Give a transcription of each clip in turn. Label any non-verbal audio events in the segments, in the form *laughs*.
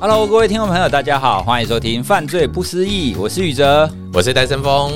Hello，各位听众朋友，大家好，欢迎收听《犯罪不思议》，我是宇哲，我是戴森峰。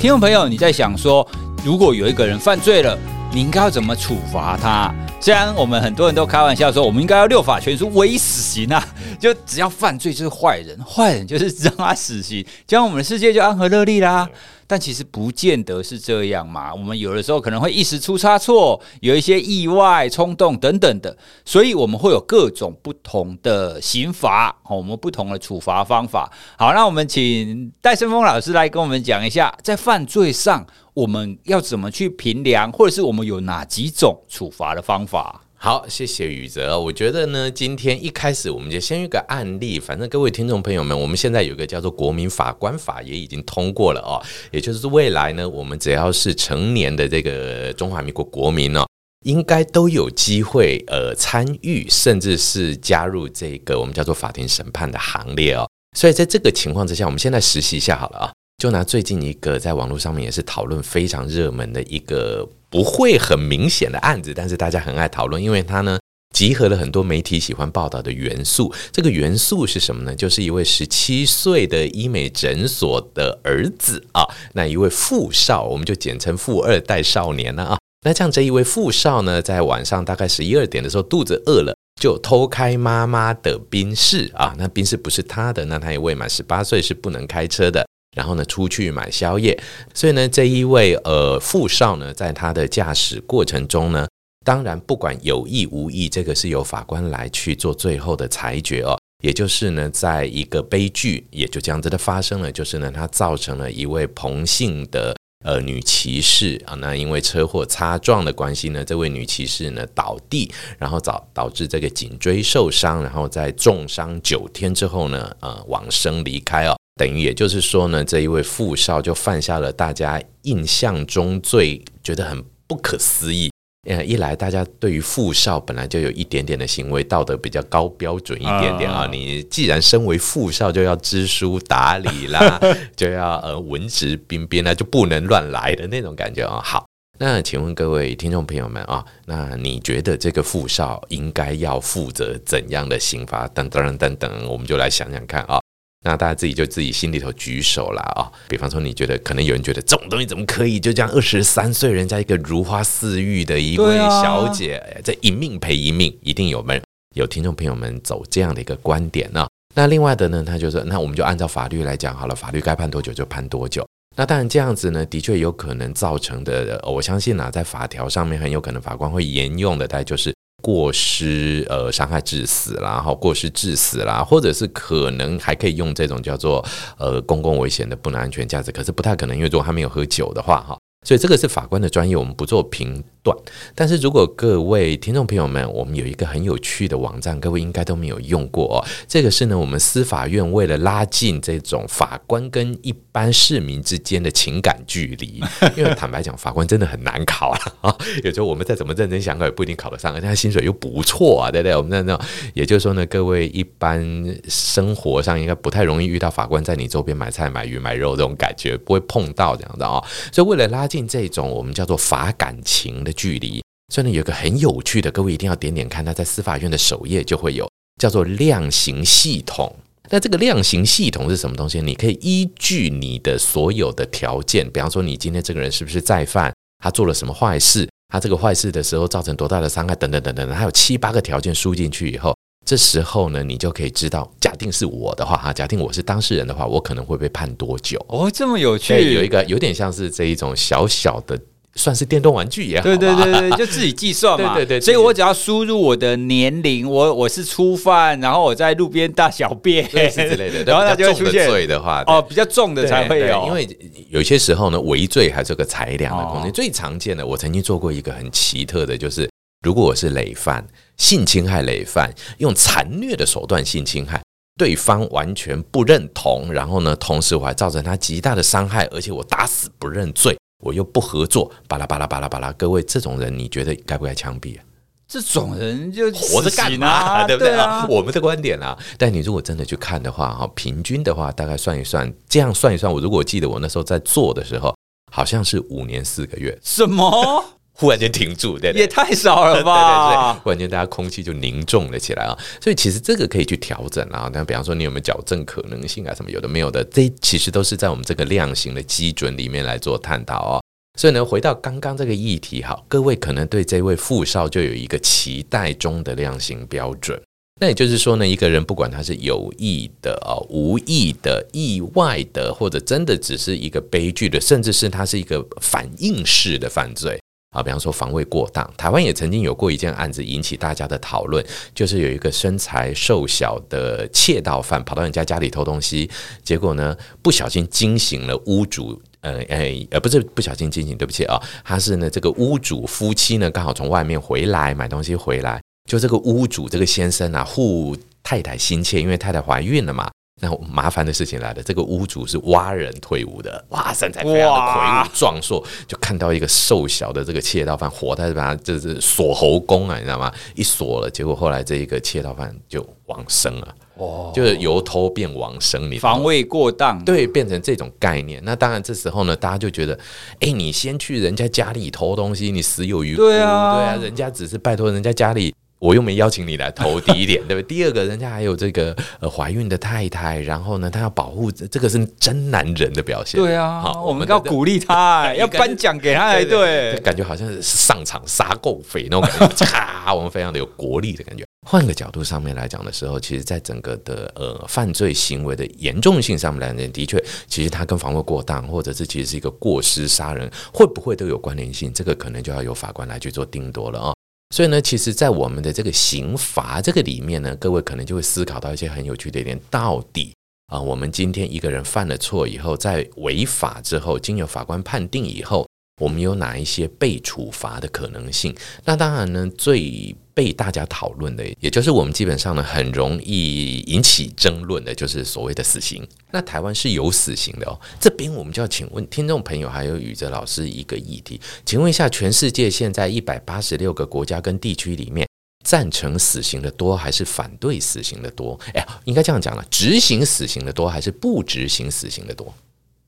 听众朋友，你在想说，如果有一个人犯罪了，你应该要怎么处罚他？虽然我们很多人都开玩笑说，我们应该要六法全书，唯一死刑啊，就只要犯罪就是坏人，坏人就是让他死刑，这样我们的世界就安和乐利啦。但其实不见得是这样嘛，我们有的时候可能会一时出差错，有一些意外、冲动等等的，所以我们会有各种不同的刑罚，我们不同的处罚方法。好，那我们请戴森峰老师来跟我们讲一下，在犯罪上我们要怎么去评量，或者是我们有哪几种处罚的方法。好，谢谢宇哲。我觉得呢，今天一开始我们就先有个案例。反正各位听众朋友们，我们现在有一个叫做《国民法官法》也已经通过了哦，也就是未来呢，我们只要是成年的这个中华民国国民哦，应该都有机会呃参与，甚至是加入这个我们叫做法庭审判的行列哦。所以在这个情况之下，我们现在实习一下好了啊。就拿最近一个在网络上面也是讨论非常热门的一个不会很明显的案子，但是大家很爱讨论，因为它呢集合了很多媒体喜欢报道的元素。这个元素是什么呢？就是一位十七岁的医美诊所的儿子啊，那一位富少，我们就简称富二代少年了啊。那像这一位富少呢，在晚上大概十一二点的时候，肚子饿了，就偷开妈妈的宾士啊。那宾士不是他的，那他也未满十八岁，是不能开车的。然后呢，出去买宵夜，所以呢，这一位呃富少呢，在他的驾驶过程中呢，当然不管有意无意，这个是由法官来去做最后的裁决哦。也就是呢，在一个悲剧也就这样子的发生了，就是呢，他造成了一位彭姓的呃女骑士啊，那因为车祸擦撞的关系呢，这位女骑士呢倒地，然后导导致这个颈椎受伤，然后在重伤九天之后呢，呃，往生离开哦。等于也就是说呢，这一位富少就犯下了大家印象中最觉得很不可思议。呃，一来大家对于富少本来就有一点点的行为道德比较高标准一点点啊，你既然身为富少，就要知书达理啦，*laughs* 就要呃文质彬彬那，就不能乱来的那种感觉啊。好，那请问各位听众朋友们啊，那你觉得这个富少应该要负责怎样的刑罚？等等等等，我们就来想想看啊。那大家自己就自己心里头举手啦啊！比方说，你觉得可能有人觉得这种东西怎么可以就这样？二十三岁人家一个如花似玉的一位小姐，啊、这一命赔一命，一定有们有听众朋友们走这样的一个观点呢？那另外的呢，他就说，那我们就按照法律来讲好了，法律该判多久就判多久。那当然这样子呢，的确有可能造成的，我相信啊，在法条上面很有可能法官会沿用的，大概就是。过失呃伤害致死啦，哈过失致死啦，或者是可能还可以用这种叫做呃公共危险的不能安全驾驶，可是不太可能，因为如果他没有喝酒的话哈。所以这个是法官的专业，我们不做评断。但是如果各位听众朋友们，我们有一个很有趣的网站，各位应该都没有用过哦。这个是呢，我们司法院为了拉近这种法官跟一般市民之间的情感距离，因为坦白讲，法官真的很难考啊。有时候我们再怎么认真想考，也不一定考得上，而且他薪水又不错啊，对不对？我们在那，也就是说呢，各位一般生活上应该不太容易遇到法官在你周边买菜、买鱼、买肉这种感觉，不会碰到这样的啊。所以为了拉。进这种我们叫做法感情的距离，所以呢，有个很有趣的，各位一定要点点看，它在司法院的首页就会有叫做量刑系统。那这个量刑系统是什么东西？你可以依据你的所有的条件，比方说你今天这个人是不是再犯，他做了什么坏事，他这个坏事的时候造成多大的伤害，等等等等，还有七八个条件输进去以后，这时候呢，你就可以知道，假定是我的话哈，假定我是当事人的话，我可能会被判多久？哦，这么有趣，有一个有点像是这一种小小的，算是电动玩具也好，对对对对，就自己计算嘛，*laughs* 对对对，所以我只要输入我的年龄，我我是初犯，然后我在路边大小便。之类的，*laughs* 然后它就会出现。罪的话，哦，比较重的才会有，因为有些时候呢，伪罪还是个裁量的空间。最常见的，我曾经做过一个很奇特的，就是。如果我是累犯，性侵害累犯，用残虐的手段性侵害对方，完全不认同，然后呢，同时我还造成他极大的伤害，而且我打死不认罪，我又不合作，巴拉巴拉巴拉巴拉，各位这种人，你觉得该不该枪毙啊？这种人就活着干嘛？*laughs* 对不对啊？我们的观点啊，但你如果真的去看的话，哈，平均的话，大概算一算，这样算一算，我如果记得我那时候在做的时候，好像是五年四个月。什么？忽然间停住，对，对，也太少了吧？对对对，忽然间大家空气就凝重了起来啊！所以其实这个可以去调整啊。那比方说你有没有矫正可能性啊？什么有的没有的，这其实都是在我们这个量刑的基准里面来做探讨哦。所以呢，回到刚刚这个议题，好，各位可能对这位富少就有一个期待中的量刑标准。那也就是说呢，一个人不管他是有意的啊、无意的、意外的，或者真的只是一个悲剧的，甚至是他是一个反应式的犯罪啊，比方说防卫过当。台湾也曾经有过一件案子引起大家的讨论，就是有一个身材瘦小的窃盗犯跑到人家家里偷东西，结果呢不小心惊醒了屋主。呃，哎，呃，不是不小心惊醒，对不起啊，他是呢，这个屋主夫妻呢，刚好从外面回来买东西回来，就这个屋主这个先生啊，护太太心切，因为太太怀孕了嘛，那麻烦的事情来了，这个屋主是蛙人退伍的，哇，身材非常的魁梧壮硕，就看到一个瘦小的这个窃盗犯活在把他，就是锁喉功啊，你知道吗？一锁了，结果后来这一个窃盗犯就往生了。哦，就是由偷变往生，你防卫过当，对，变成这种概念。那当然，这时候呢，大家就觉得，哎，你先去人家家里偷东西，你死有余辜。对啊，对啊，人家只是拜托人家家里。我又没邀请你来投，第一点对不对？第二个人家还有这个呃怀孕的太太，然后呢，他要保护，这个是真男人的表现。对啊，好，我们要鼓励他，*laughs* 要颁奖给他才对。感觉好像是上场杀够匪那种感觉，*laughs* 咔，我们非常的有国力的感觉。换个角度上面来讲的时候，其实在整个的呃犯罪行为的严重性上面来讲，的确，其实他跟防卫过当，或者是其实是一个过失杀人，会不会都有关联性？这个可能就要由法官来去做定夺了啊。所以呢，其实，在我们的这个刑罚这个里面呢，各位可能就会思考到一些很有趣的一点：到底啊，我们今天一个人犯了错以后，在违法之后，经由法官判定以后。我们有哪一些被处罚的可能性？那当然呢，最被大家讨论的，也就是我们基本上呢，很容易引起争论的，就是所谓的死刑。那台湾是有死刑的哦。这边我们就要请问听众朋友，还有宇哲老师一个议题，请问一下，全世界现在一百八十六个国家跟地区里面，赞成死刑的多还是反对死刑的多？哎呀，应该这样讲了，执行死刑的多还是不执行死刑的多？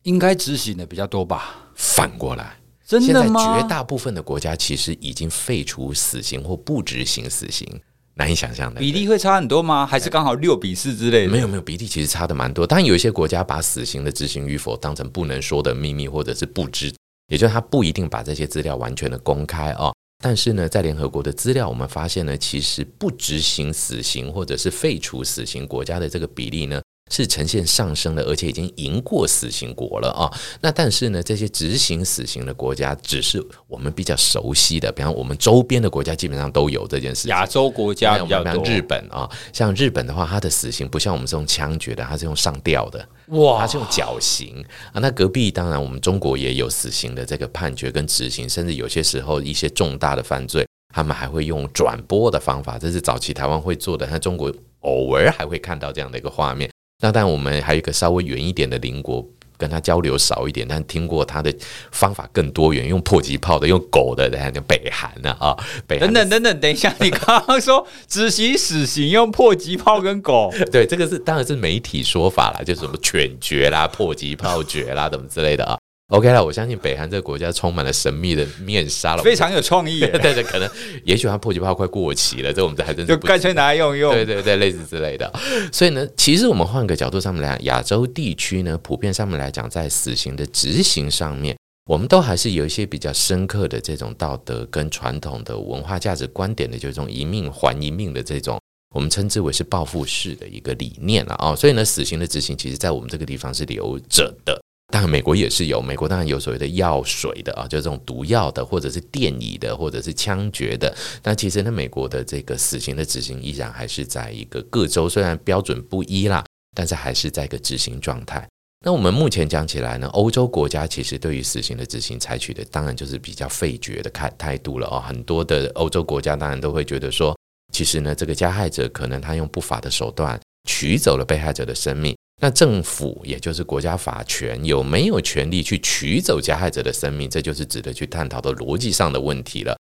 应该执行的比较多吧？反过来。真的吗？现在绝大部分的国家其实已经废除死刑或不执行死刑，难以想象的。比例会差很多吗？还是刚好六比四之类的？没有没有，比例其实差的蛮多。当然有一些国家把死刑的执行与否当成不能说的秘密，或者是不知，也就是他不一定把这些资料完全的公开哦。但是呢，在联合国的资料，我们发现呢，其实不执行死刑或者是废除死刑国家的这个比例呢。是呈现上升的，而且已经赢过死刑国了啊！那但是呢，这些执行死刑的国家只是我们比较熟悉的，比方我们周边的国家基本上都有这件事情。亚洲国家比较多，像日本啊，像日本的话，它的死刑不像我们是用枪决的，它是用上吊的，哇，它是用绞刑啊。那隔壁当然我们中国也有死刑的这个判决跟执行，甚至有些时候一些重大的犯罪，他们还会用转播的方法，这是早期台湾会做的，那中国偶尔还会看到这样的一个画面。那但我们还有一个稍微远一点的邻国，跟他交流少一点，但听过他的方法更多元，用迫击炮的，用狗的，等下叫北韩呢啊，北韩等等等等，等一下，你刚刚说执行死刑用迫击炮跟狗，*laughs* 对，这个是当然是媒体说法啦，就是什么犬决啦、迫击炮决啦，怎么之类的啊。OK 了，我相信北韩这个国家充满了神秘的面纱了，非常有创意。*laughs* 对对，可能也许它迫击炮快过期了，这我们这还真是就干脆拿来用用。对对对，类似之类的。所以呢，其实我们换个角度上面来讲，亚洲地区呢，普遍上面来讲，在死刑的执行上面，我们都还是有一些比较深刻的这种道德跟传统的文化价值观点的，就是这种一命还一命的这种，我们称之为是报复式的一个理念了啊。所以呢，死刑的执行，其实在我们这个地方是留着的。当然，美国也是有，美国当然有所谓的药水的啊，就这种毒药的，或者是电椅的，或者是枪决的。但其实呢，美国的这个死刑的执行依然还是在一个各州虽然标准不一啦，但是还是在一个执行状态。那我们目前讲起来呢，欧洲国家其实对于死刑的执行采取的当然就是比较废绝的态态度了啊。很多的欧洲国家当然都会觉得说，其实呢，这个加害者可能他用不法的手段取走了被害者的生命。那政府也就是国家法权有没有权利去取走加害者的生命？这就是值得去探讨的逻辑上的问题了。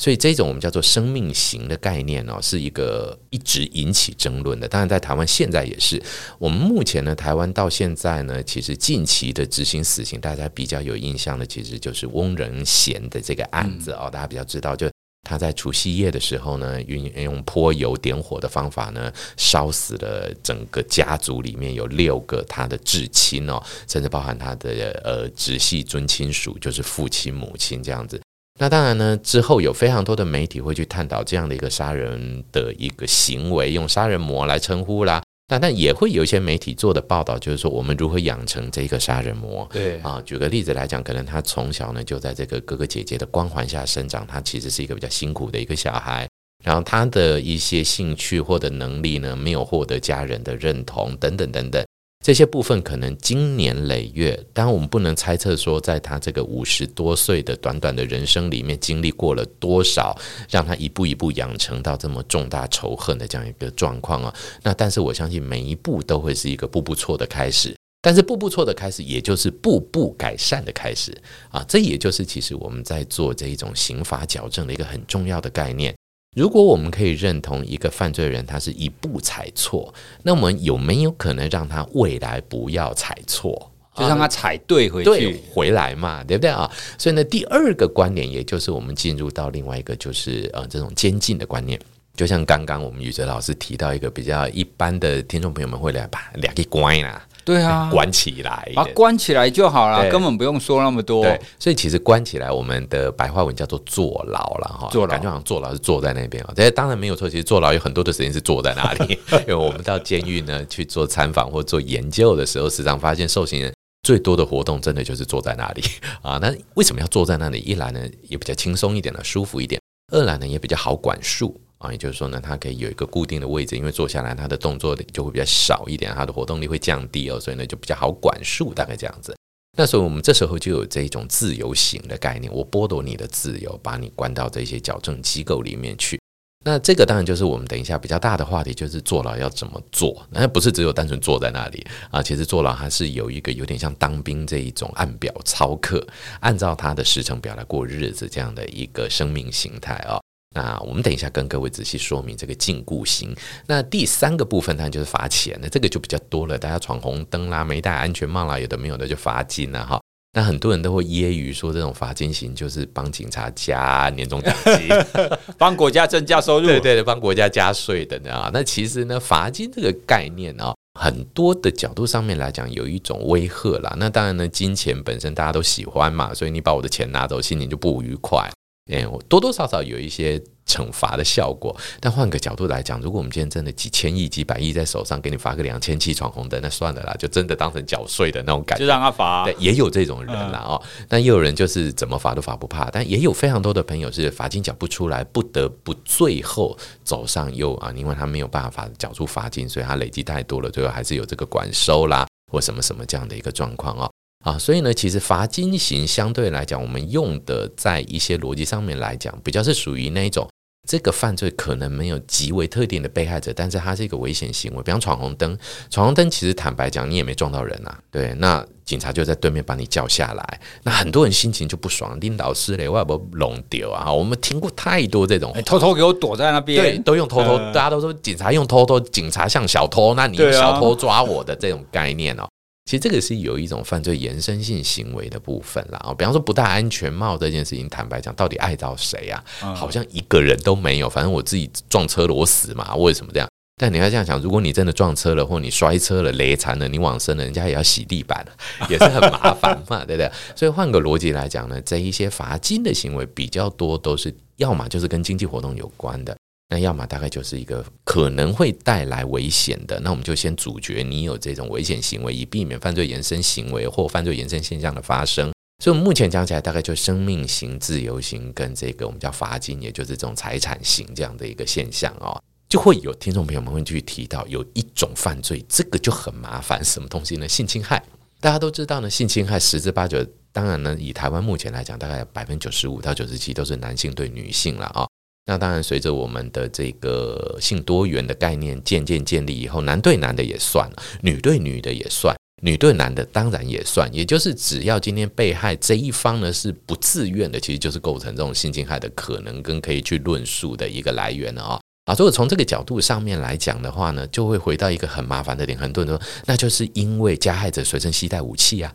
所以这种我们叫做生命型的概念哦，是一个一直引起争论的。当然，在台湾现在也是。我们目前呢，台湾到现在呢，其实近期的执行死刑，大家比较有印象的，其实就是翁仁贤的这个案子哦，大家比较知道，就他在除夕夜的时候呢，运用泼油点火的方法呢，烧死了整个家族里面有六个他的至亲哦，甚至包含他的呃直系尊亲属，就是父亲、母亲这样子。那当然呢，之后有非常多的媒体会去探讨这样的一个杀人的一个行为，用杀人魔来称呼啦。那但也会有一些媒体做的报道，就是说我们如何养成这个杀人魔。对啊，举个例子来讲，可能他从小呢就在这个哥哥姐姐的光环下生长，他其实是一个比较辛苦的一个小孩。然后他的一些兴趣或者能力呢，没有获得家人的认同，等等等等。这些部分可能经年累月，当然我们不能猜测说，在他这个五十多岁的短短的人生里面，经历过了多少，让他一步一步养成到这么重大仇恨的这样一个状况啊。那但是我相信每一步都会是一个步步错的开始，但是步步错的开始，也就是步步改善的开始啊。这也就是其实我们在做这一种刑法矫正的一个很重要的概念。如果我们可以认同一个犯罪人他是一步踩错，那我们有没有可能让他未来不要踩错，就让他踩对回去，对回来嘛，对不对啊？所以呢，第二个观点，也就是我们进入到另外一个，就是呃这种监禁的观念。就像刚刚我们宇哲老师提到一个比较一般的听众朋友们会来把两个关啦。对啊，关起来，把关起来就好了，根本不用说那么多。对，所以其实关起来，我们的白话文叫做坐牢了哈。坐牢，感觉好像坐牢是坐在那边啊。这当然没有错，其实坐牢有很多的时间是坐在那里。*laughs* 因为我们到监狱呢去做参访或做研究的时候，时常发现受刑人最多的活动，真的就是坐在那里 *laughs* 啊。那为什么要坐在那里？一来呢，也比较轻松一点呢，舒服一点；二来呢，也比较好管束。啊，也就是说呢，他可以有一个固定的位置，因为坐下来，他的动作就会比较少一点，他的活动力会降低哦，所以呢就比较好管束，大概这样子。那所以我们这时候就有这一种自由型的概念，我剥夺你的自由，把你关到这些矫正机构里面去。那这个当然就是我们等一下比较大的话题，就是坐牢要怎么做？那不是只有单纯坐在那里啊，其实坐牢还是有一个有点像当兵这一种按表操课，按照他的时程表来过日子这样的一个生命形态啊。那我们等一下跟各位仔细说明这个禁锢刑。那第三个部分当然就是罚钱，那这个就比较多了。大家闯红灯啦，没戴安全帽啦，有的没有的就罚金了哈。那很多人都会揶揄说，这种罚金刑就是帮警察加年终奖金，*laughs* 帮国家增加收入，对对对，帮国家加税等等啊。那其实呢，罚金这个概念啊，很多的角度上面来讲有一种威吓啦。那当然呢，金钱本身大家都喜欢嘛，所以你把我的钱拿走，心情就不愉快。哎，多多少少有一些惩罚的效果，但换个角度来讲，如果我们今天真的几千亿、几百亿在手上，给你罚个两千七闯红灯，那算了啦，就真的当成缴税的那种感觉，*laughs* 就让他罚。对，也有这种人啦哦，但也有人就是怎么罚都罚不怕，但也有非常多的朋友是罚金缴不出来，不得不最后走上又啊，因为他没有办法缴出罚金，所以他累积太多了，最后还是有这个管收啦或什么什么这样的一个状况哦。啊，所以呢，其实罚金刑相对来讲，我们用的在一些逻辑上面来讲，比较是属于那一种，这个犯罪可能没有极为特定的被害者，但是它是一个危险行为，比方闯红灯，闯红灯其实坦白讲，你也没撞到人啊，对，那警察就在对面把你叫下来，那很多人心情就不爽，林老师嘞，我要不要弄丢啊？我们听过太多这种，偷偷给我躲在那边，对，都用偷偷，大家都说警察用偷偷，警察像小偷，那你用小偷抓我的这种概念哦。其实这个是有一种犯罪延伸性行为的部分啦，比方说不戴安全帽这件事情，坦白讲，到底碍到谁啊？好像一个人都没有，反正我自己撞车了，我死嘛，为什么这样？但你要这样想，如果你真的撞车了，或你摔车了、雷残了，你往生了，人家也要洗地板，*laughs* 也是很麻烦嘛，对不对？所以换个逻辑来讲呢，这一些罚金的行为比较多，都是要么就是跟经济活动有关的。那要么大概就是一个可能会带来危险的，那我们就先阻绝你有这种危险行为，以避免犯罪延伸行为或犯罪延伸现象的发生。所以，我们目前讲起来，大概就生命刑、自由刑跟这个我们叫罚金，也就是这种财产刑这样的一个现象哦，就会有听众朋友们会去提到有一种犯罪，这个就很麻烦，什么东西呢？性侵害。大家都知道呢，性侵害十之八九，当然呢，以台湾目前来讲，大概百分之九十五到九十七都是男性对女性了啊。那当然，随着我们的这个，性多元的概念渐渐建立以后，男对男的也算，女对女的也算。女对男的当然也算，也就是只要今天被害这一方呢是不自愿的，其实就是构成这种性侵害的可能跟可以去论述的一个来源了啊。啊，如果从这个角度上面来讲的话呢，就会回到一个很麻烦的点，很多人说，那就是因为加害者随身携带武器啊，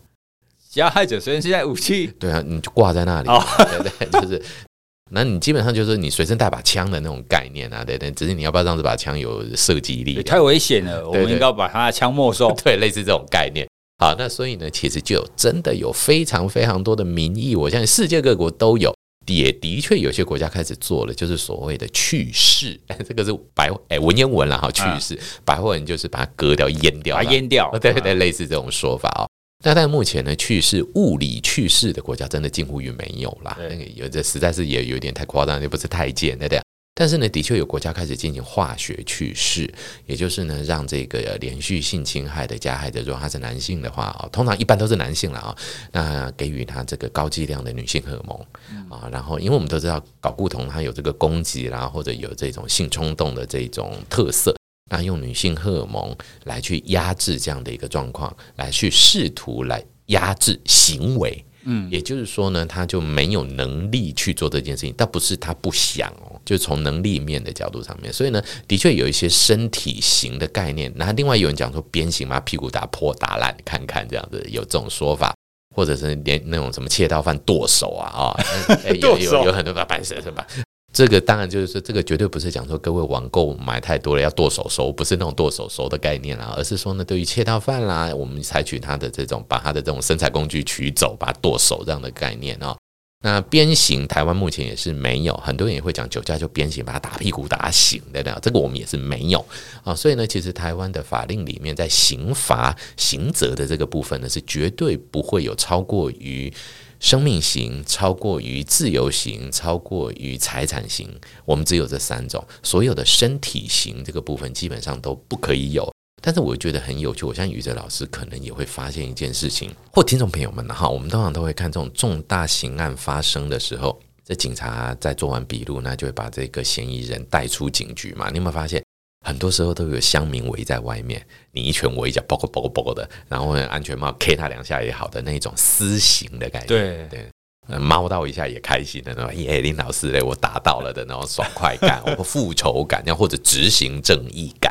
加害者随身携带武器，对啊，你就挂在那里，哦、对对，*laughs* 就是，那你基本上就是你随身带把枪的那种概念啊，对对，只是你要不要让这把枪有射击力？太危险了，我们应该把他的枪没收，对，类似这种概念。好，那所以呢，其实就真的有非常非常多的民意，我相信世界各国都有。也的确有些国家开始做了，就是所谓的去势，*laughs* 这个是白哎文言文了哈，去势白话文就是把它割掉、阉掉、*laughs* 阉掉，对对，类似这种说法哦。那在目前呢，去世物理去世的国家真的近乎于没有啦。那个有的实在是也有点太夸张，也不是太监，对不对？但是呢，的确有国家开始进行化学去世，也就是呢，让这个连续性侵害的加害者，如果他是男性的话啊，通常一般都是男性了啊，那给予他这个高剂量的女性荷尔蒙啊，然后因为我们都知道睾固酮它有这个攻击啦，或者有这种性冲动的这种特色，那用女性荷尔蒙来去压制这样的一个状况，来去试图来压制行为。嗯，也就是说呢，他就没有能力去做这件事情，但不是他不想哦，就从能力面的角度上面，所以呢，的确有一些身体型的概念。那另外有人讲说鞭刑嘛，屁股打破打烂看看这样子，有这种说法，或者是连那种什么窃盗犯剁手啊啊，*laughs* 有有有很多把办事是吧？这个当然就是说，这个绝对不是讲说各位网购买太多了要剁手收，不是那种剁手收的概念啦，而是说呢，对于窃盗犯啦，我们采取他的这种把他的这种生产工具取走，把他剁手这样的概念啊。那鞭刑，台湾目前也是没有，很多人也会讲酒驾就鞭刑，把他打屁股打醒的这样，这个我们也是没有啊。所以呢，其实台湾的法令里面，在刑罚刑责的这个部分呢，是绝对不会有超过于。生命型超过于自由型，超过于财产型，我们只有这三种。所有的身体型这个部分基本上都不可以有。但是我觉得很有趣，我相信宇哲老师可能也会发现一件事情，或听众朋友们哈，我们通常都会看这种重大刑案发生的时候，这警察在做完笔录，那就会把这个嫌疑人带出警局嘛。你有没有发现？很多时候都有乡民围在外面，你一拳我一脚，包括包括包括的，然后安全帽 K 他两下也好的那种私刑的感觉，对对，猫到一下也开心的那种，耶，林老师嘞，我达到了的那种爽快感，*laughs* 我复仇感，要或者执行正义感。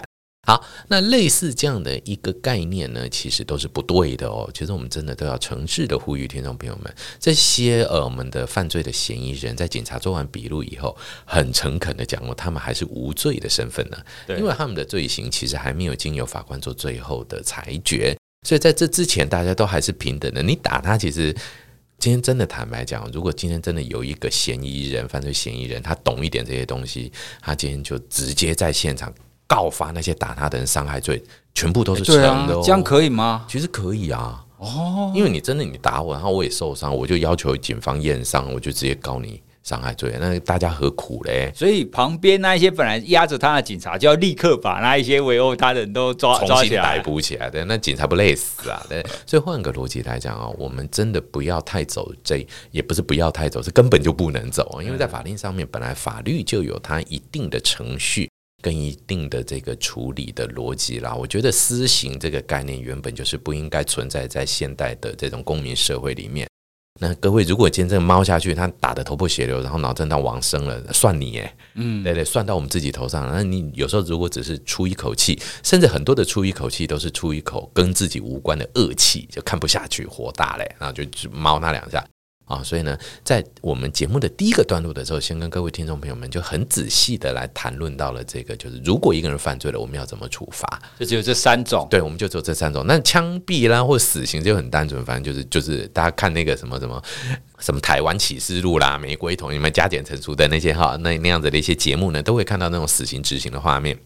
好，那类似这样的一个概念呢，其实都是不对的哦。其实我们真的都要诚挚的呼吁听众朋友们，这些呃我们的犯罪的嫌疑人在警察做完笔录以后，很诚恳的讲过，他们还是无罪的身份呢。对，因为他们的罪行其实还没有经由法官做最后的裁决，所以在这之前大家都还是平等的。你打他，其实今天真的坦白讲，如果今天真的有一个嫌疑人，犯罪嫌疑人，他懂一点这些东西，他今天就直接在现场。告发那些打他的人伤害罪，全部都是成的、哦欸啊，这样可以吗？其实可以啊，哦，因为你真的你打我，然后我也受伤，我就要求警方验伤，我就直接告你伤害罪，那大家何苦嘞？所以旁边那一些本来压着他的警察，就要立刻把那一些围殴他的人都抓抓起来，逮捕起来的，那警察不累死啊？对，*laughs* 所以换个逻辑来讲啊，我们真的不要太走这，也不是不要太走，是根本就不能走，因为在法令上面本来法律就有它一定的程序。跟一定的这个处理的逻辑啦，我觉得私刑这个概念原本就是不应该存在在现代的这种公民社会里面。那各位，如果今天这个猫下去，他打得头破血流，然后脑震荡往生了，算你耶，嗯，对对，算到我们自己头上。那你有时候如果只是出一口气，甚至很多的出一口气都是出一口跟自己无关的恶气，就看不下去，火大嘞，然后就猫他两下。啊，所以呢，在我们节目的第一个段落的时候，先跟各位听众朋友们就很仔细的来谈论到了这个，就是如果一个人犯罪了，我们要怎么处罚？就只有这三种，对，我们就只有这三种。那枪毙啦，或死刑就很单纯，反正就是就是大家看那个什么什么什么台湾启示录啦、玫瑰同，你们加减乘除的那些哈，那那样子的一些节目呢，都会看到那种死刑执行的画面。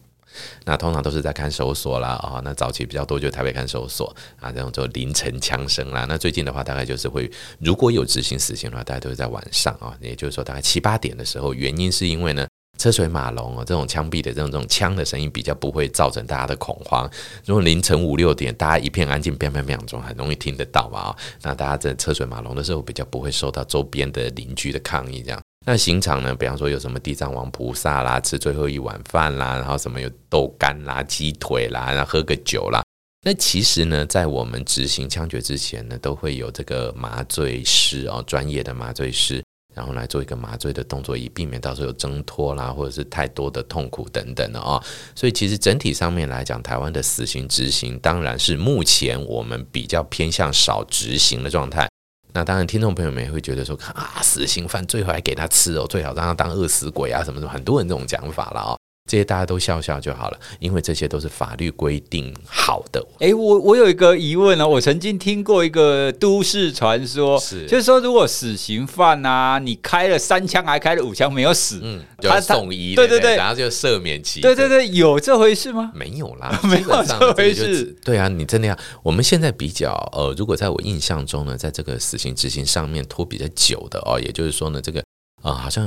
那通常都是在看守所啦，啊、那早期比较多就台北看守所啊，这种就凌晨枪声啦。那最近的话，大概就是会如果有执行死刑的话，大概都是在晚上啊、也就是说大概七八点的时候。原因是因为呢，车水马龙哦，这种枪毙的这种这种枪的声音比较不会造成大家的恐慌。如果凌晨五六点大家一片安静，砰砰砰中很容易听得到嘛啊、那大家在车水马龙的时候比较不会受到周边的邻居的抗议这样。那刑场呢？比方说有什么地藏王菩萨啦，吃最后一碗饭啦，然后什么有豆干啦、鸡腿啦，然后喝个酒啦。那其实呢，在我们执行枪决之前呢，都会有这个麻醉师哦，专业的麻醉师，然后来做一个麻醉的动作，以避免到时候有挣脱啦，或者是太多的痛苦等等的哦。所以其实整体上面来讲，台湾的死刑执行当然是目前我们比较偏向少执行的状态。那当然，听众朋友们也会觉得说，啊，死刑犯最后还给他吃哦，最好让他当饿死鬼啊，什么什么，很多人这种讲法了哦。这些大家都笑笑就好了，因为这些都是法律规定好的。哎，我我有一个疑问呢，我曾经听过一个都市传说，是就是说，如果死刑犯啊，你开了三枪还开了五枪没有死，嗯，就要送医，对对对，然后就赦免期。对对对，有这回事吗？没有啦，*laughs* 没有这回事。对啊，你真的要，我们现在比较呃，如果在我印象中呢，在这个死刑执行上面拖比较久的哦，也就是说呢，这个。啊、呃，好像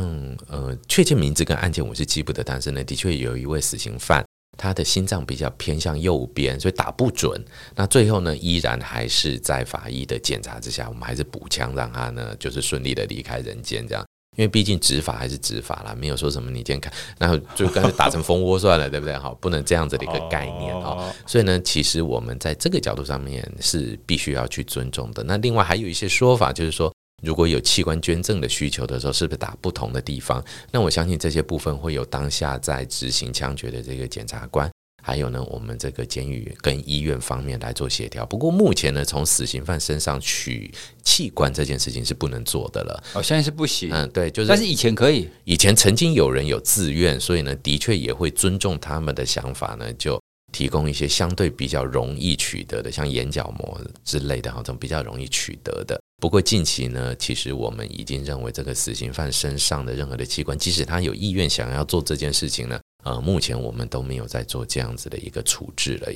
呃，确切名字跟案件我是记不得，但是呢，的确有一位死刑犯，他的心脏比较偏向右边，所以打不准。那最后呢，依然还是在法医的检查之下，我们还是补枪让他呢，就是顺利的离开人间。这样，因为毕竟执法还是执法啦，没有说什么你先看，然后就干脆打成蜂窝算了，对不对？好，不能这样子的一个概念啊。所以呢，其实我们在这个角度上面是必须要去尊重的。那另外还有一些说法，就是说。如果有器官捐赠的需求的时候，是不是打不同的地方？那我相信这些部分会有当下在执行枪决的这个检察官，还有呢，我们这个监狱跟医院方面来做协调。不过目前呢，从死刑犯身上取器官这件事情是不能做的了。哦，现在是不行。嗯，对，就是。但是以前可以，以前曾经有人有自愿，所以呢，的确也会尊重他们的想法呢，就。提供一些相对比较容易取得的，像眼角膜之类的，这种比较容易取得的。不过近期呢，其实我们已经认为，这个死刑犯身上的任何的器官，即使他有意愿想要做这件事情呢，呃，目前我们都没有在做这样子的一个处置了。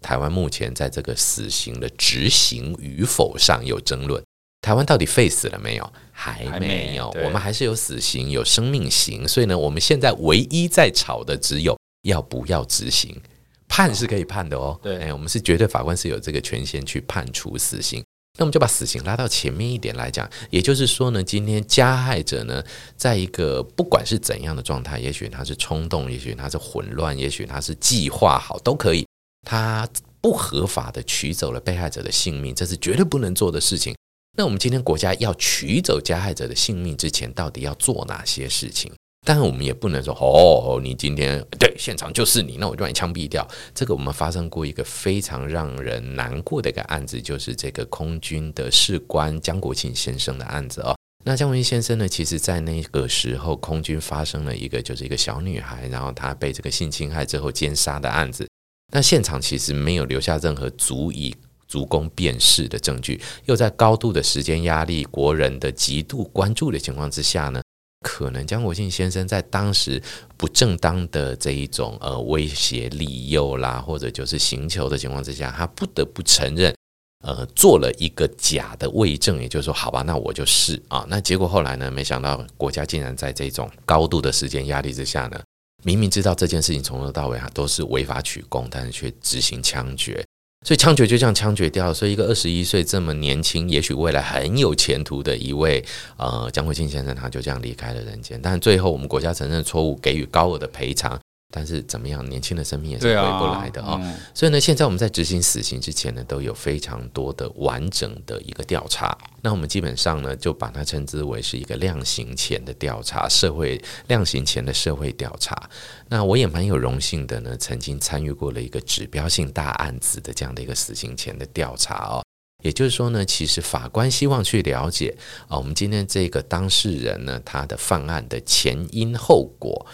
台湾目前在这个死刑的执行与否上有争论。台湾到底废死了没有？还没有，我们还是有死刑，有生命刑。所以呢，我们现在唯一在吵的只有要不要执行。判是可以判的哦，对，哎，我们是绝对法官是有这个权限去判处死刑。那我们就把死刑拉到前面一点来讲，也就是说呢，今天加害者呢，在一个不管是怎样的状态，也许他是冲动，也许他是混乱，也许他是计划好，都可以，他不合法的取走了被害者的性命，这是绝对不能做的事情。那我们今天国家要取走加害者的性命之前，到底要做哪些事情？但是我们也不能说哦，你今天对现场就是你，那我就把你枪毙掉。这个我们发生过一个非常让人难过的一个案子，就是这个空军的士官江国庆先生的案子哦。那江国庆先生呢，其实在那个时候，空军发生了一个就是一个小女孩，然后她被这个性侵害之后奸杀的案子。那现场其实没有留下任何足以足供辨识的证据，又在高度的时间压力、国人的极度关注的情况之下呢，可能江国庆先生在当时不正当的这一种呃威胁、利诱啦，或者就是刑求的情况之下，他不得不承认，呃，做了一个假的伪证，也就是说，好吧，那我就是啊。那结果后来呢，没想到国家竟然在这种高度的时间压力之下呢，明明知道这件事情从头到尾啊都是违法取供，但是却执行枪决。所以枪决就这样枪决掉。所以一个二十一岁这么年轻，也许未来很有前途的一位呃江慧清先生，他就这样离开了人间。但最后我们国家承认错误，给予高额的赔偿。但是怎么样，年轻的生命也是回不来的啊、哦！所以呢，现在我们在执行死刑之前呢，都有非常多的完整的一个调查。那我们基本上呢，就把它称之为是一个量刑前的调查，社会量刑前的社会调查。那我也蛮有荣幸的呢，曾经参与过了一个指标性大案子的这样的一个死刑前的调查哦。也就是说呢，其实法官希望去了解啊，我们今天这个当事人呢，他的犯案的前因后果。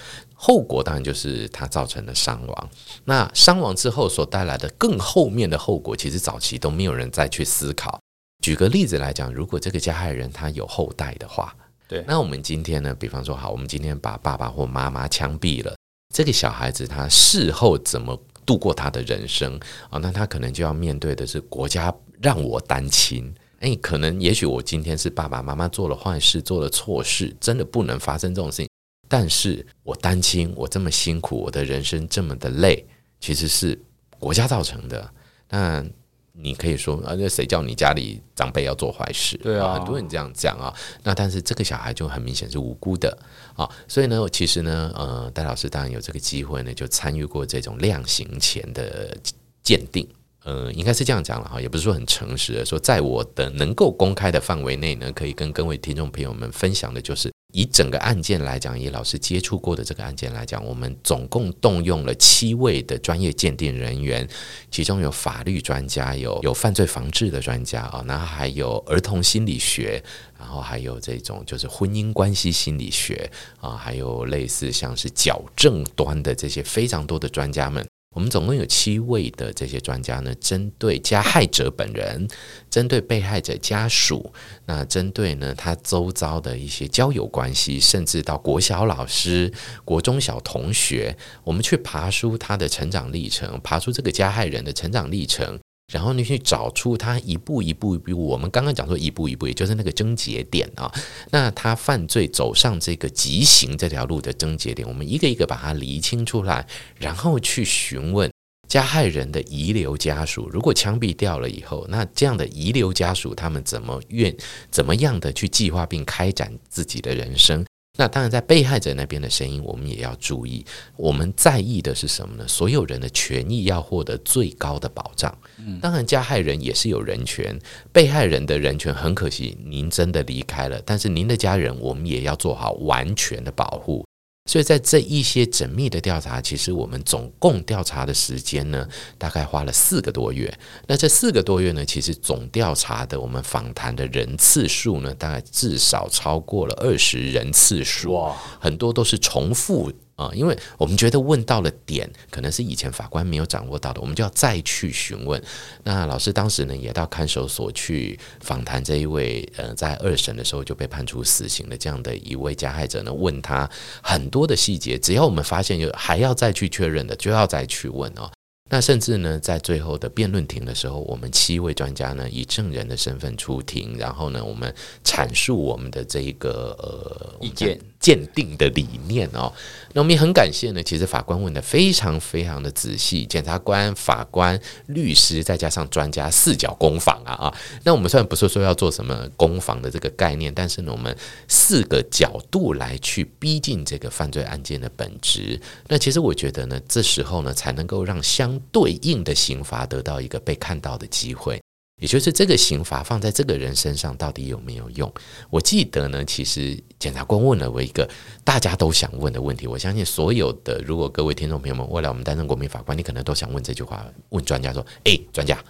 后果当然就是他造成的伤亡。那伤亡之后所带来的更后面的后果，其实早期都没有人再去思考。举个例子来讲，如果这个加害人他有后代的话，对，那我们今天呢，比方说好，我们今天把爸爸或妈妈枪毙了，这个小孩子他事后怎么度过他的人生啊？那他可能就要面对的是国家让我单亲。诶，可能也许我今天是爸爸妈妈做了坏事，做了错事，真的不能发生这种事情。但是我担心，我这么辛苦，我的人生这么的累，其实是国家造成的。那你可以说啊，那谁叫你家里长辈要做坏事？对啊，很多人这样讲啊。那但是这个小孩就很明显是无辜的啊。所以呢，其实呢，呃，戴老师当然有这个机会呢，就参与过这种量刑前的鉴定。呃，应该是这样讲了哈，也不是说很诚实的说，在我的能够公开的范围内呢，可以跟各位听众朋友们分享的，就是以整个案件来讲，以老师接触过的这个案件来讲，我们总共动用了七位的专业鉴定人员，其中有法律专家，有有犯罪防治的专家啊，然后还有儿童心理学，然后还有这种就是婚姻关系心理学啊，还有类似像是矫正端的这些非常多的专家们。我们总共有七位的这些专家呢，针对加害者本人，针对被害者家属，那针对呢他周遭的一些交友关系，甚至到国小老师、国中小同学，我们去爬出他的成长历程，爬出这个加害人的成长历程。然后你去找出他一步一步一步，我们刚刚讲说一步一步，也就是那个症结点啊。那他犯罪走上这个极刑这条路的症结点，我们一个一个把它厘清出来，然后去询问加害人的遗留家属。如果枪毙掉了以后，那这样的遗留家属他们怎么愿怎么样的去计划并开展自己的人生？那当然，在被害者那边的声音，我们也要注意。我们在意的是什么呢？所有人的权益要获得最高的保障。当然，加害人也是有人权，被害人的人权很可惜，您真的离开了，但是您的家人，我们也要做好完全的保护。所以在这一些缜密的调查，其实我们总共调查的时间呢，大概花了四个多月。那这四个多月呢，其实总调查的我们访谈的人次数呢，大概至少超过了二十人次数，哇，很多都是重复。啊，因为我们觉得问到了点，可能是以前法官没有掌握到的，我们就要再去询问。那老师当时呢，也到看守所去访谈这一位，呃，在二审的时候就被判处死刑的这样的一位加害者呢，问他很多的细节，只要我们发现有还要再去确认的，就要再去问哦。那甚至呢，在最后的辩论庭的时候，我们七位专家呢，以证人的身份出庭，然后呢，我们阐述我们的这一个呃意见。鉴定的理念哦，那我们也很感谢呢。其实法官问的非常非常的仔细，检察官、法官、律师，再加上专家四角攻防啊啊。那我们虽然不是说要做什么攻防的这个概念，但是呢，我们四个角度来去逼近这个犯罪案件的本质。那其实我觉得呢，这时候呢，才能够让相对应的刑罚得到一个被看到的机会。也就是这个刑罚放在这个人身上到底有没有用？我记得呢，其实检察官问了我一个大家都想问的问题。我相信所有的，如果各位听众朋友们未来我们担任国民法官，你可能都想问这句话：问专家说，诶，专家，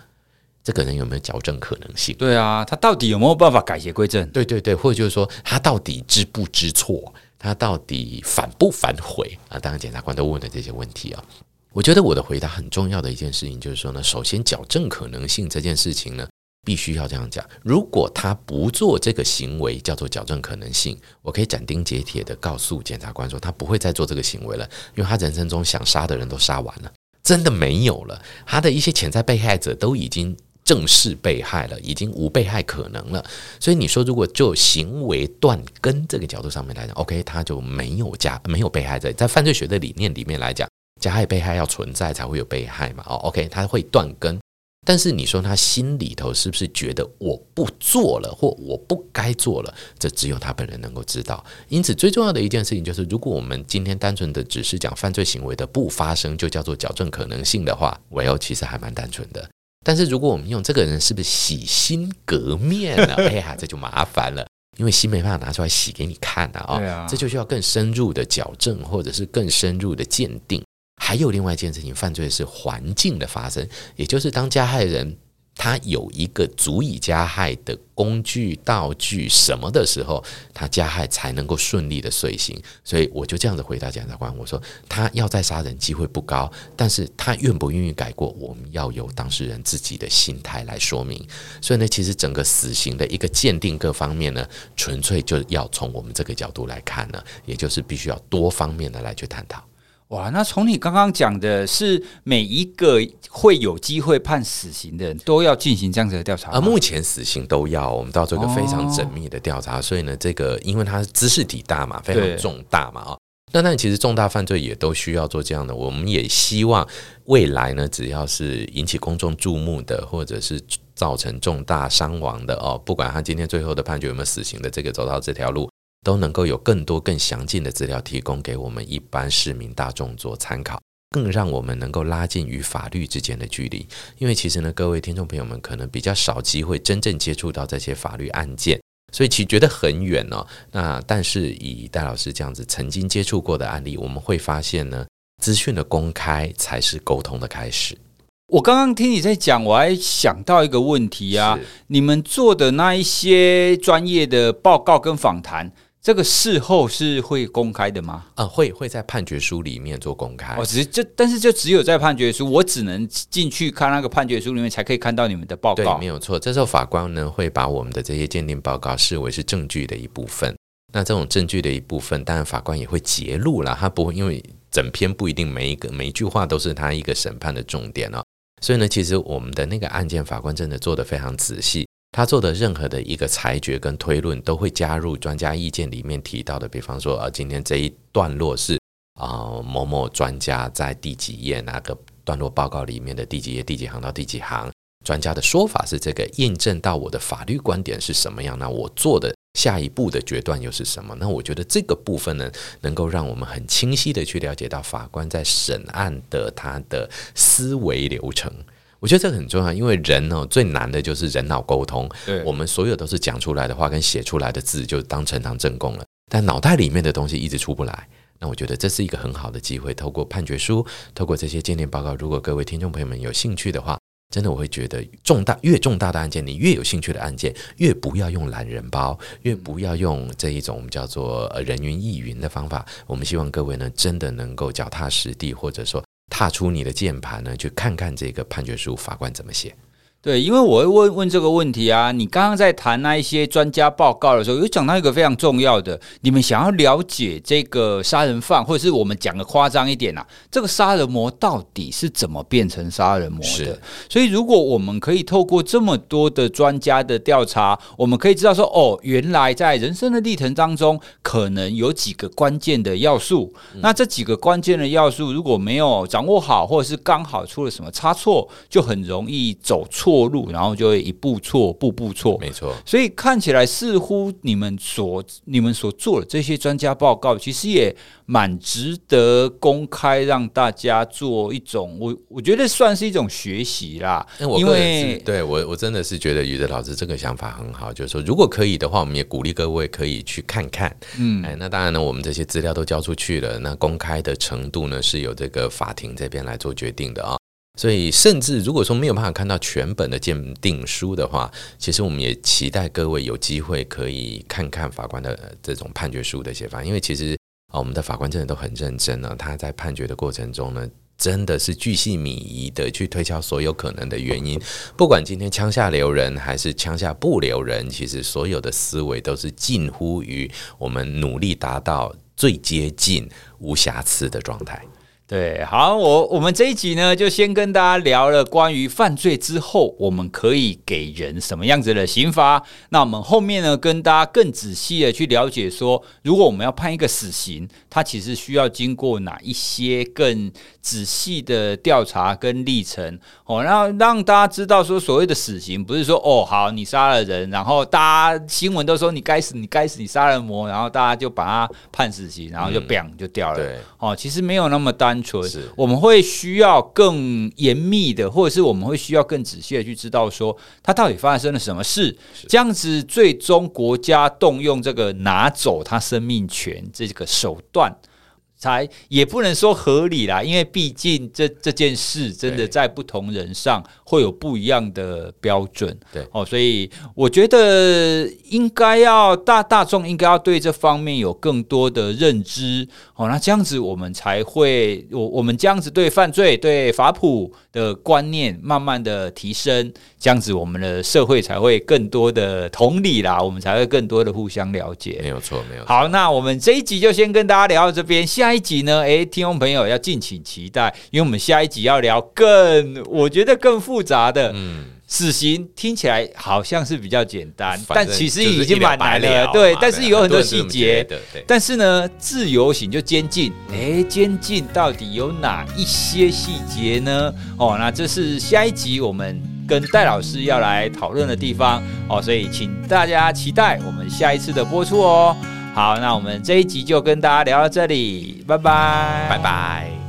这个人有没有矫正可能性？对啊，他到底有没有办法改邪归正？对对对，或者就是说他到底知不知错？他到底反不反悔啊？当然，检察官都问了这些问题啊。我觉得我的回答很重要的一件事情就是说呢，首先矫正可能性这件事情呢，必须要这样讲。如果他不做这个行为，叫做矫正可能性，我可以斩钉截铁的告诉检察官说，他不会再做这个行为了，因为他人生中想杀的人都杀完了，真的没有了。他的一些潜在被害者都已经正式被害了，已经无被害可能了。所以你说，如果就行为断根这个角度上面来讲，OK，他就没有加没有被害者，在犯罪学的理念里面来讲。加害被害要存在才会有被害嘛？哦，OK，他会断根，但是你说他心里头是不是觉得我不做了或我不该做了？这只有他本人能够知道。因此，最重要的一件事情就是，如果我们今天单纯的只是讲犯罪行为的不发生，就叫做矫正可能性的话，Well，其实还蛮单纯的。但是如果我们用这个人是不是洗心革面了？哎呀，这就麻烦了，因为心没办法拿出来洗给你看的啊，这就需要更深入的矫正，或者是更深入的鉴定。还有另外一件事情，犯罪是环境的发生，也就是当加害人他有一个足以加害的工具、道具什么的时候，他加害才能够顺利的遂行。所以我就这样子回答检察官，我说他要再杀人机会不高，但是他愿不愿意改过，我们要由当事人自己的心态来说明。所以呢，其实整个死刑的一个鉴定各方面呢，纯粹就要从我们这个角度来看呢，也就是必须要多方面的来去探讨。哇，那从你刚刚讲的是每一个会有机会判死刑的人都要进行这样子的调查，而目前死刑都要，我们到做一个非常缜密的调查，哦、所以呢，这个因为它是知识体大嘛，非常重大嘛啊，那但其实重大犯罪也都需要做这样的，我们也希望未来呢，只要是引起公众注目的，或者是造成重大伤亡的哦，不管他今天最后的判决有没有死刑的，这个走到这条路。都能够有更多更详尽的资料提供给我们一般市民大众做参考。更让我们能够拉近与法律之间的距离。因为其实呢，各位听众朋友们可能比较少机会真正接触到这些法律案件，所以其实觉得很远哦。那但是以戴老师这样子曾经接触过的案例，我们会发现呢，资讯的公开才是沟通的开始。我刚刚听你在讲，我还想到一个问题啊，你们做的那一些专业的报告跟访谈。这个事后是会公开的吗？啊、呃，会会在判决书里面做公开。哦，只是就但是就只有在判决书，我只能进去看那个判决书里面才可以看到你们的报告。对，没有错。这时候法官呢会把我们的这些鉴定报告视为是证据的一部分。那这种证据的一部分，当然法官也会揭露了，他不会因为整篇不一定每一个每一句话都是他一个审判的重点哦。所以呢，其实我们的那个案件法官真的做得非常仔细。他做的任何的一个裁决跟推论，都会加入专家意见里面提到的，比方说，呃，今天这一段落是啊、某某专家在第几页那个段落报告里面的第几页第几行到第几行，专家的说法是这个，印证到我的法律观点是什么样？那我做的下一步的决断又是什么？那我觉得这个部分呢，能够让我们很清晰的去了解到法官在审案的他的思维流程。我觉得这个很重要，因为人哦最难的就是人脑沟通。对，我们所有都是讲出来的话跟写出来的字就当呈堂证供了，但脑袋里面的东西一直出不来。那我觉得这是一个很好的机会，透过判决书，透过这些鉴定报告，如果各位听众朋友们有兴趣的话，真的我会觉得重大越重大的案件，你越有兴趣的案件，越不要用懒人包，越不要用这一种我们叫做人云亦云的方法。我们希望各位呢，真的能够脚踏实地，或者说。踏出你的键盘呢，去看看这个判决书，法官怎么写。对，因为我会问问这个问题啊。你刚刚在谈那一些专家报告的时候，有讲到一个非常重要的，你们想要了解这个杀人犯，或者是我们讲的夸张一点啊，这个杀人魔到底是怎么变成杀人魔的？所以，如果我们可以透过这么多的专家的调查，我们可以知道说，哦，原来在人生的历程当中，可能有几个关键的要素。嗯。那这几个关键的要素如果没有掌握好，或者是刚好出了什么差错，就很容易走错。错路，然后就会一步错，步步错。没错，所以看起来似乎你们所你们所做的这些专家报告，其实也蛮值得公开，让大家做一种我我觉得算是一种学习啦。因为对我我真的是觉得宇哲老师这个想法很好，就是说如果可以的话，我们也鼓励各位可以去看看。嗯，哎，那当然呢，我们这些资料都交出去了，那公开的程度呢，是由这个法庭这边来做决定的啊。所以，甚至如果说没有办法看到全本的鉴定书的话，其实我们也期待各位有机会可以看看法官的这种判决书的写法，因为其实啊，我们的法官真的都很认真呢。他在判决的过程中呢，真的是巨细靡遗的去推敲所有可能的原因。不管今天枪下留人还是枪下不留人，其实所有的思维都是近乎于我们努力达到最接近无瑕疵的状态。对，好，我我们这一集呢，就先跟大家聊了关于犯罪之后，我们可以给人什么样子的刑罚。那我们后面呢，跟大家更仔细的去了解说，如果我们要判一个死刑，它其实需要经过哪一些更仔细的调查跟历程哦，然后让大家知道说，所谓的死刑不是说哦，好，你杀了人，然后大家新闻都说你该死，你该死，你杀人魔，然后大家就把他判死刑，然后就 bang 就掉了。对，哦，其实没有那么。单纯，我们会需要更严密的，或者是我们会需要更仔细的去知道说，他到底发生了什么事，这样子最终国家动用这个拿走他生命权这个手段。才也不能说合理啦，因为毕竟这这件事真的在不同人上会有不一样的标准。对哦，所以我觉得应该要大大众应该要对这方面有更多的认知哦，那这样子我们才会我我们这样子对犯罪对法普的观念慢慢的提升，这样子我们的社会才会更多的同理啦，我们才会更多的互相了解。没有错，没有错。好，那我们这一集就先跟大家聊到这边，下。下一集呢？诶，听众朋友要敬请期待，因为我们下一集要聊更，我觉得更复杂的。嗯，死刑听起来好像是比较简单，但其实已经蛮难了。对，但是有很多细节。但是呢，自由刑就监禁，诶，监禁到底有哪一些细节呢？哦，那这是下一集我们跟戴老师要来讨论的地方哦，所以请大家期待我们下一次的播出哦。好，那我们这一集就跟大家聊到这里，拜拜，拜拜。